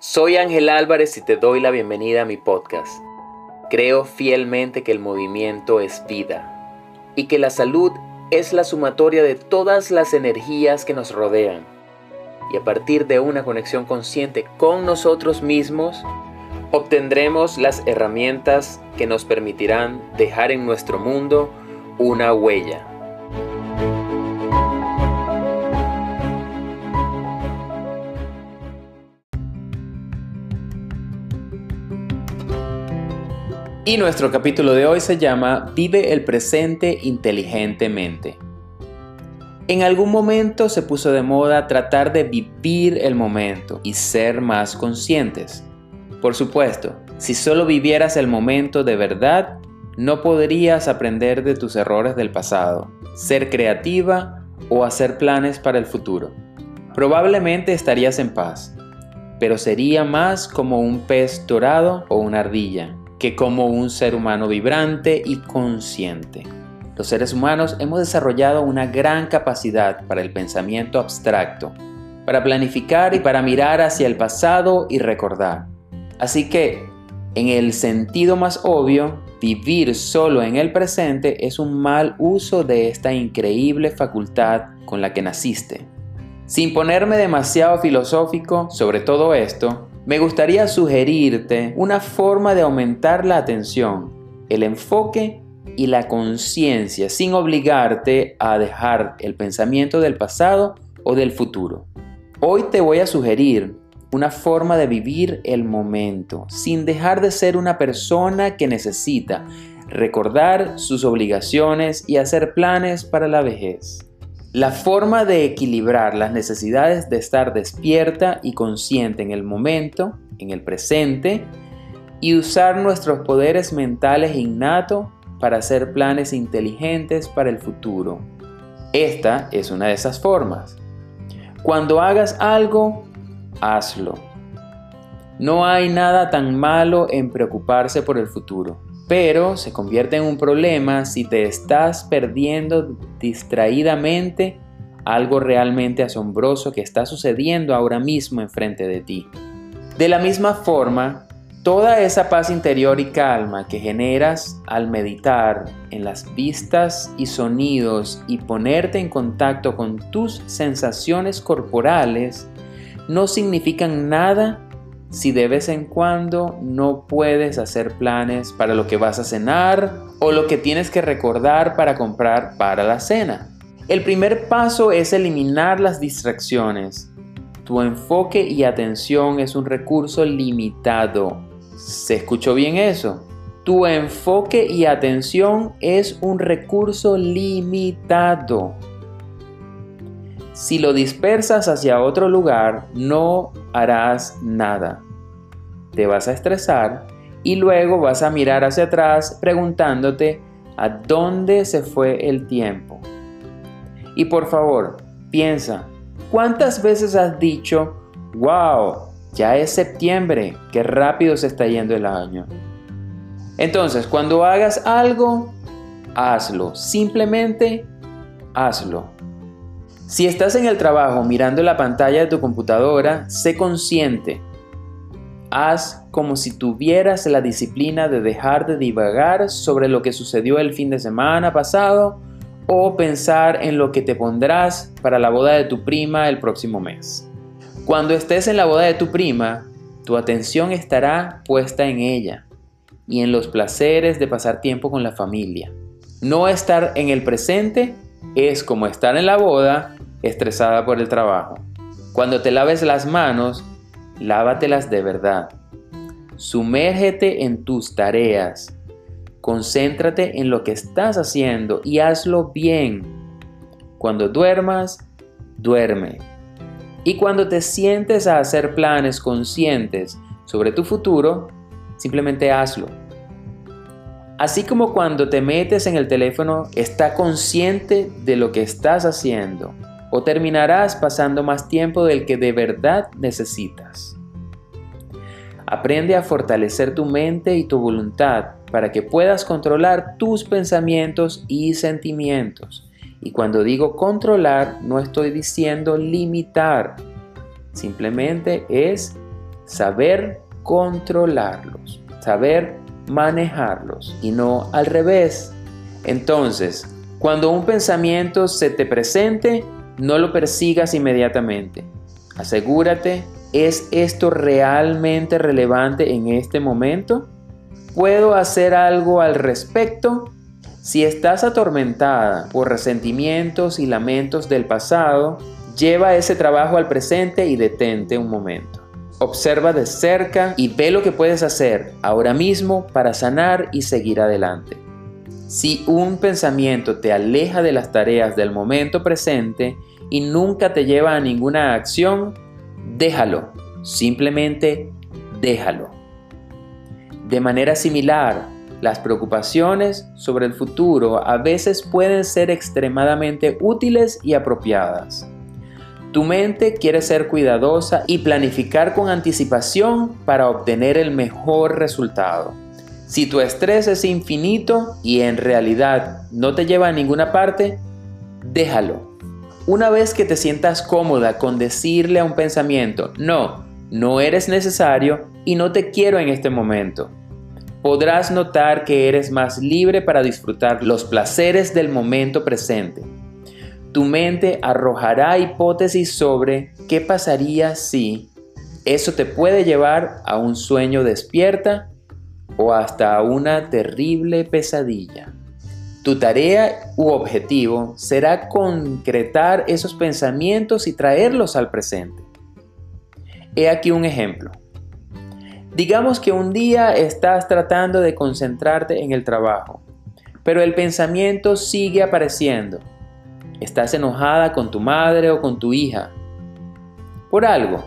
Soy Ángel Álvarez y te doy la bienvenida a mi podcast. Creo fielmente que el movimiento es vida y que la salud es la sumatoria de todas las energías que nos rodean. Y a partir de una conexión consciente con nosotros mismos, obtendremos las herramientas que nos permitirán dejar en nuestro mundo una huella. Y nuestro capítulo de hoy se llama Vive el presente inteligentemente. En algún momento se puso de moda tratar de vivir el momento y ser más conscientes. Por supuesto, si solo vivieras el momento de verdad, no podrías aprender de tus errores del pasado, ser creativa o hacer planes para el futuro. Probablemente estarías en paz, pero sería más como un pez dorado o una ardilla, que como un ser humano vibrante y consciente. Los seres humanos hemos desarrollado una gran capacidad para el pensamiento abstracto, para planificar y para mirar hacia el pasado y recordar. Así que, en el sentido más obvio, vivir solo en el presente es un mal uso de esta increíble facultad con la que naciste. Sin ponerme demasiado filosófico sobre todo esto, me gustaría sugerirte una forma de aumentar la atención, el enfoque y la conciencia sin obligarte a dejar el pensamiento del pasado o del futuro. Hoy te voy a sugerir una forma de vivir el momento sin dejar de ser una persona que necesita recordar sus obligaciones y hacer planes para la vejez. La forma de equilibrar las necesidades de estar despierta y consciente en el momento, en el presente, y usar nuestros poderes mentales innatos para hacer planes inteligentes para el futuro. Esta es una de esas formas. Cuando hagas algo, hazlo. No hay nada tan malo en preocuparse por el futuro pero se convierte en un problema si te estás perdiendo distraídamente algo realmente asombroso que está sucediendo ahora mismo enfrente de ti. De la misma forma, toda esa paz interior y calma que generas al meditar en las vistas y sonidos y ponerte en contacto con tus sensaciones corporales no significan nada si de vez en cuando no puedes hacer planes para lo que vas a cenar o lo que tienes que recordar para comprar para la cena. El primer paso es eliminar las distracciones. Tu enfoque y atención es un recurso limitado. ¿Se escuchó bien eso? Tu enfoque y atención es un recurso limitado. Si lo dispersas hacia otro lugar, no harás nada. Te vas a estresar y luego vas a mirar hacia atrás preguntándote a dónde se fue el tiempo. Y por favor, piensa, ¿cuántas veces has dicho, wow, ya es septiembre, qué rápido se está yendo el año? Entonces, cuando hagas algo, hazlo, simplemente hazlo. Si estás en el trabajo mirando la pantalla de tu computadora, sé consciente. Haz como si tuvieras la disciplina de dejar de divagar sobre lo que sucedió el fin de semana pasado o pensar en lo que te pondrás para la boda de tu prima el próximo mes. Cuando estés en la boda de tu prima, tu atención estará puesta en ella y en los placeres de pasar tiempo con la familia. No estar en el presente es como estar en la boda estresada por el trabajo. Cuando te laves las manos, lávatelas de verdad. Sumérgete en tus tareas. Concéntrate en lo que estás haciendo y hazlo bien. Cuando duermas, duerme. Y cuando te sientes a hacer planes conscientes sobre tu futuro, simplemente hazlo. Así como cuando te metes en el teléfono, está consciente de lo que estás haciendo o terminarás pasando más tiempo del que de verdad necesitas. Aprende a fortalecer tu mente y tu voluntad para que puedas controlar tus pensamientos y sentimientos. Y cuando digo controlar, no estoy diciendo limitar, simplemente es saber controlarlos, saber manejarlos y no al revés. Entonces, cuando un pensamiento se te presente, no lo persigas inmediatamente. Asegúrate, ¿es esto realmente relevante en este momento? ¿Puedo hacer algo al respecto? Si estás atormentada por resentimientos y lamentos del pasado, lleva ese trabajo al presente y detente un momento. Observa de cerca y ve lo que puedes hacer ahora mismo para sanar y seguir adelante. Si un pensamiento te aleja de las tareas del momento presente y nunca te lleva a ninguna acción, déjalo, simplemente déjalo. De manera similar, las preocupaciones sobre el futuro a veces pueden ser extremadamente útiles y apropiadas. Tu mente quiere ser cuidadosa y planificar con anticipación para obtener el mejor resultado. Si tu estrés es infinito y en realidad no te lleva a ninguna parte, déjalo. Una vez que te sientas cómoda con decirle a un pensamiento, no, no eres necesario y no te quiero en este momento, podrás notar que eres más libre para disfrutar los placeres del momento presente. Tu mente arrojará hipótesis sobre qué pasaría si eso te puede llevar a un sueño despierta o hasta una terrible pesadilla. Tu tarea u objetivo será concretar esos pensamientos y traerlos al presente. He aquí un ejemplo. Digamos que un día estás tratando de concentrarte en el trabajo, pero el pensamiento sigue apareciendo. Estás enojada con tu madre o con tu hija por algo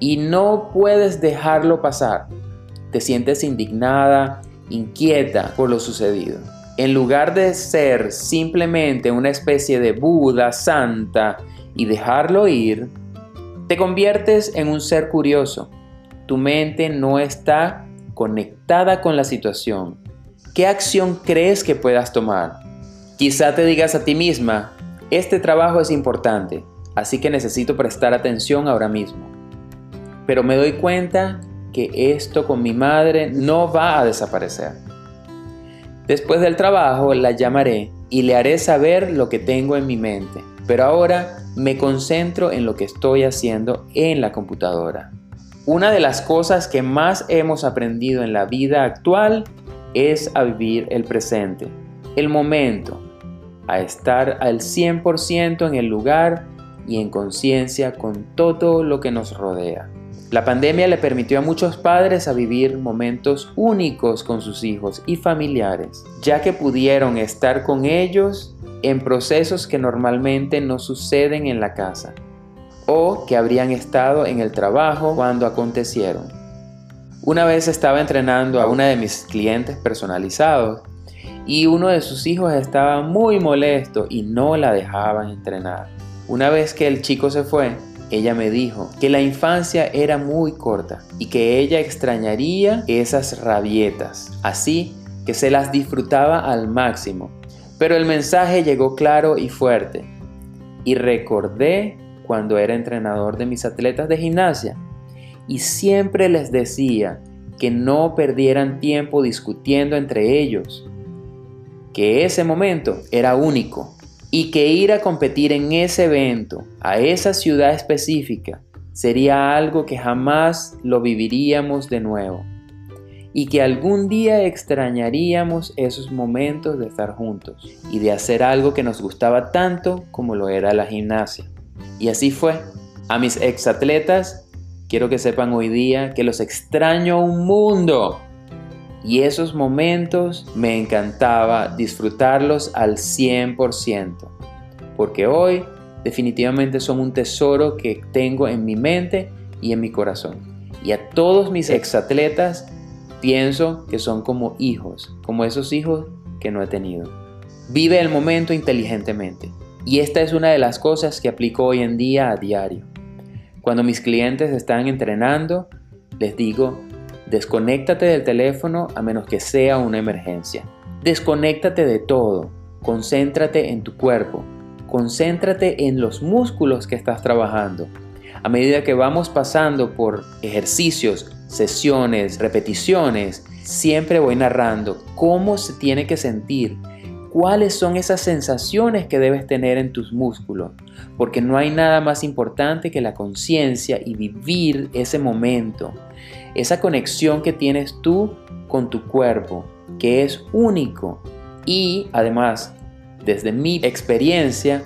y no puedes dejarlo pasar te sientes indignada, inquieta por lo sucedido. En lugar de ser simplemente una especie de Buda santa y dejarlo ir, te conviertes en un ser curioso. Tu mente no está conectada con la situación. ¿Qué acción crees que puedas tomar? Quizá te digas a ti misma, este trabajo es importante, así que necesito prestar atención ahora mismo. Pero me doy cuenta que esto con mi madre no va a desaparecer. Después del trabajo la llamaré y le haré saber lo que tengo en mi mente, pero ahora me concentro en lo que estoy haciendo en la computadora. Una de las cosas que más hemos aprendido en la vida actual es a vivir el presente, el momento, a estar al 100% en el lugar y en conciencia con todo lo que nos rodea. La pandemia le permitió a muchos padres a vivir momentos únicos con sus hijos y familiares, ya que pudieron estar con ellos en procesos que normalmente no suceden en la casa o que habrían estado en el trabajo cuando acontecieron. Una vez estaba entrenando a una de mis clientes personalizados y uno de sus hijos estaba muy molesto y no la dejaban entrenar. Una vez que el chico se fue, ella me dijo que la infancia era muy corta y que ella extrañaría esas rabietas, así que se las disfrutaba al máximo. Pero el mensaje llegó claro y fuerte. Y recordé cuando era entrenador de mis atletas de gimnasia y siempre les decía que no perdieran tiempo discutiendo entre ellos, que ese momento era único y que ir a competir en ese evento, a esa ciudad específica, sería algo que jamás lo viviríamos de nuevo y que algún día extrañaríamos esos momentos de estar juntos y de hacer algo que nos gustaba tanto como lo era la gimnasia. Y así fue. A mis exatletas, quiero que sepan hoy día que los extraño un mundo y esos momentos me encantaba disfrutarlos al 100%, porque hoy definitivamente son un tesoro que tengo en mi mente y en mi corazón. Y a todos mis exatletas pienso que son como hijos, como esos hijos que no he tenido. Vive el momento inteligentemente. Y esta es una de las cosas que aplico hoy en día a diario. Cuando mis clientes están entrenando, les digo, Desconéctate del teléfono a menos que sea una emergencia. Desconéctate de todo. Concéntrate en tu cuerpo. Concéntrate en los músculos que estás trabajando. A medida que vamos pasando por ejercicios, sesiones, repeticiones, siempre voy narrando cómo se tiene que sentir, cuáles son esas sensaciones que debes tener en tus músculos, porque no hay nada más importante que la conciencia y vivir ese momento, esa conexión que tienes tú con tu cuerpo, que es único y además, desde mi experiencia,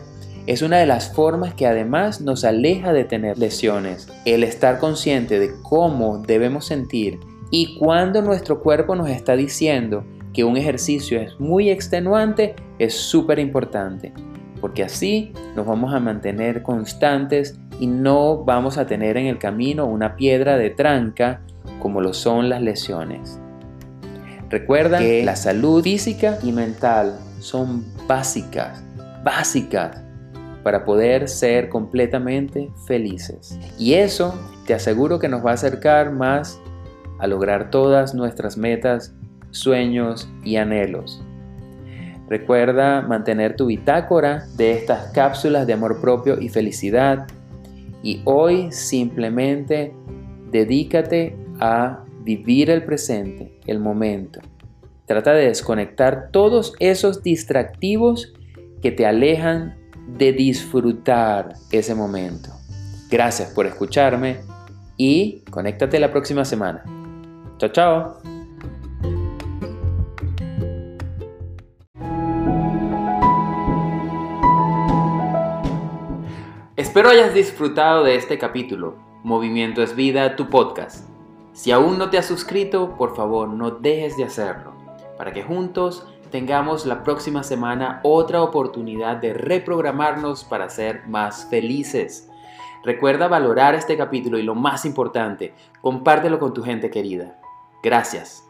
es una de las formas que además nos aleja de tener lesiones. El estar consciente de cómo debemos sentir y cuando nuestro cuerpo nos está diciendo que un ejercicio es muy extenuante es súper importante, porque así nos vamos a mantener constantes y no vamos a tener en el camino una piedra de tranca como lo son las lesiones. Recuerda que la salud física y mental son básicas, básicas para poder ser completamente felices. Y eso te aseguro que nos va a acercar más a lograr todas nuestras metas, sueños y anhelos. Recuerda mantener tu bitácora de estas cápsulas de amor propio y felicidad. Y hoy simplemente dedícate a vivir el presente, el momento. Trata de desconectar todos esos distractivos que te alejan de disfrutar ese momento. Gracias por escucharme y conéctate la próxima semana. Chao, chao. Espero hayas disfrutado de este capítulo. Movimiento es vida, tu podcast. Si aún no te has suscrito, por favor no dejes de hacerlo, para que juntos tengamos la próxima semana otra oportunidad de reprogramarnos para ser más felices. Recuerda valorar este capítulo y lo más importante, compártelo con tu gente querida. Gracias.